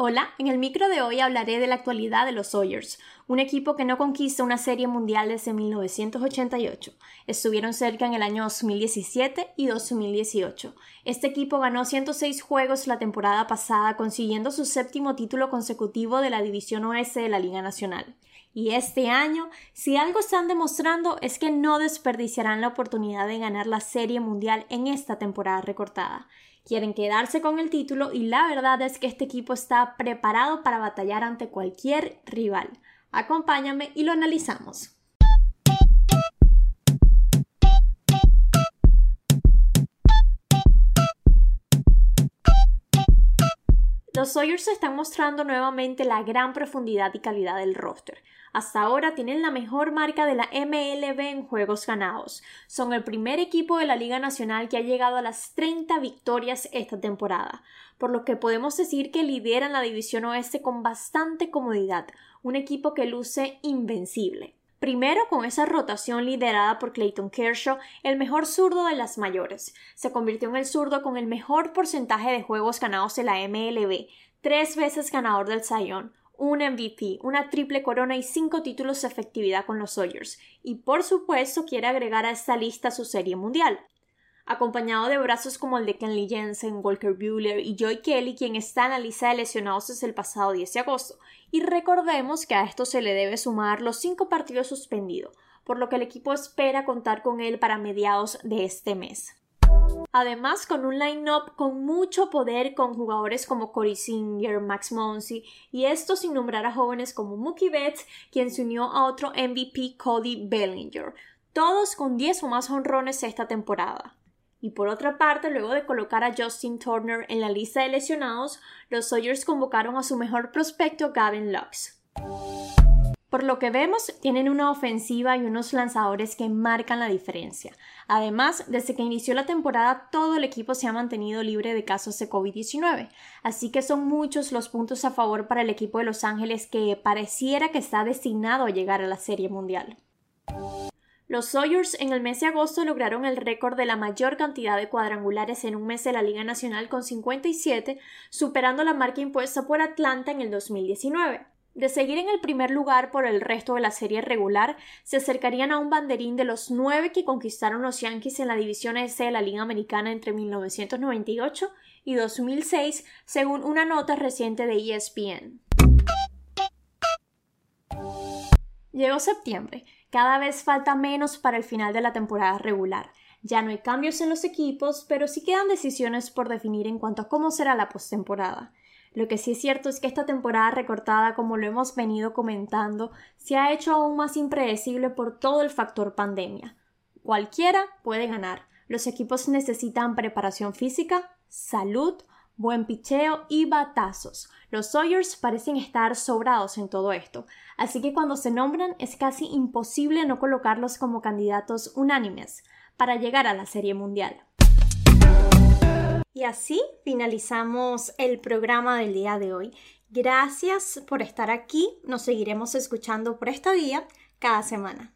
Hola, en el micro de hoy hablaré de la actualidad de los Sawyers, un equipo que no conquista una serie mundial desde 1988. Estuvieron cerca en el año 2017 y 2018. Este equipo ganó 106 juegos la temporada pasada, consiguiendo su séptimo título consecutivo de la División Oeste de la Liga Nacional. Y este año, si algo están demostrando es que no desperdiciarán la oportunidad de ganar la Serie Mundial en esta temporada recortada quieren quedarse con el título y la verdad es que este equipo está preparado para batallar ante cualquier rival. Acompáñame y lo analizamos. Los Sawyers están mostrando nuevamente la gran profundidad y calidad del roster. Hasta ahora tienen la mejor marca de la MLB en juegos ganados. Son el primer equipo de la Liga Nacional que ha llegado a las 30 victorias esta temporada, por lo que podemos decir que lideran la División Oeste con bastante comodidad, un equipo que luce invencible. Primero con esa rotación liderada por Clayton Kershaw, el mejor zurdo de las mayores. Se convirtió en el zurdo con el mejor porcentaje de juegos ganados de la MLB, tres veces ganador del Zion, un MVP, una triple corona y cinco títulos de efectividad con los Sawyers. Y por supuesto quiere agregar a esta lista su serie mundial acompañado de brazos como el de Kenley Jensen, Walker Buehler y Joy Kelly, quien está en la lista de lesionados desde el pasado 10 de agosto. Y recordemos que a esto se le debe sumar los cinco partidos suspendidos, por lo que el equipo espera contar con él para mediados de este mes. Además, con un line-up con mucho poder con jugadores como Corey Singer, Max Monsi y esto sin nombrar a jóvenes como Mookie Betts, quien se unió a otro MVP Cody Bellinger, todos con 10 o más honrones esta temporada. Y por otra parte, luego de colocar a Justin Turner en la lista de lesionados, los Sawyers convocaron a su mejor prospecto Gavin Lux. Por lo que vemos, tienen una ofensiva y unos lanzadores que marcan la diferencia. Además, desde que inició la temporada, todo el equipo se ha mantenido libre de casos de COVID-19, así que son muchos los puntos a favor para el equipo de Los Ángeles que pareciera que está destinado a llegar a la Serie Mundial. Los Sawyers en el mes de agosto lograron el récord de la mayor cantidad de cuadrangulares en un mes de la Liga Nacional con 57, superando la marca impuesta por Atlanta en el 2019. De seguir en el primer lugar por el resto de la serie regular, se acercarían a un banderín de los nueve que conquistaron los Yankees en la división S de la Liga Americana entre 1998 y 2006, según una nota reciente de ESPN. Llegó septiembre cada vez falta menos para el final de la temporada regular. Ya no hay cambios en los equipos, pero sí quedan decisiones por definir en cuanto a cómo será la postemporada. Lo que sí es cierto es que esta temporada recortada, como lo hemos venido comentando, se ha hecho aún más impredecible por todo el factor pandemia. Cualquiera puede ganar. Los equipos necesitan preparación física, salud, buen picheo y batazos. Los Sawyers parecen estar sobrados en todo esto, así que cuando se nombran es casi imposible no colocarlos como candidatos unánimes para llegar a la Serie Mundial. Y así finalizamos el programa del día de hoy. Gracias por estar aquí, nos seguiremos escuchando por esta vía cada semana.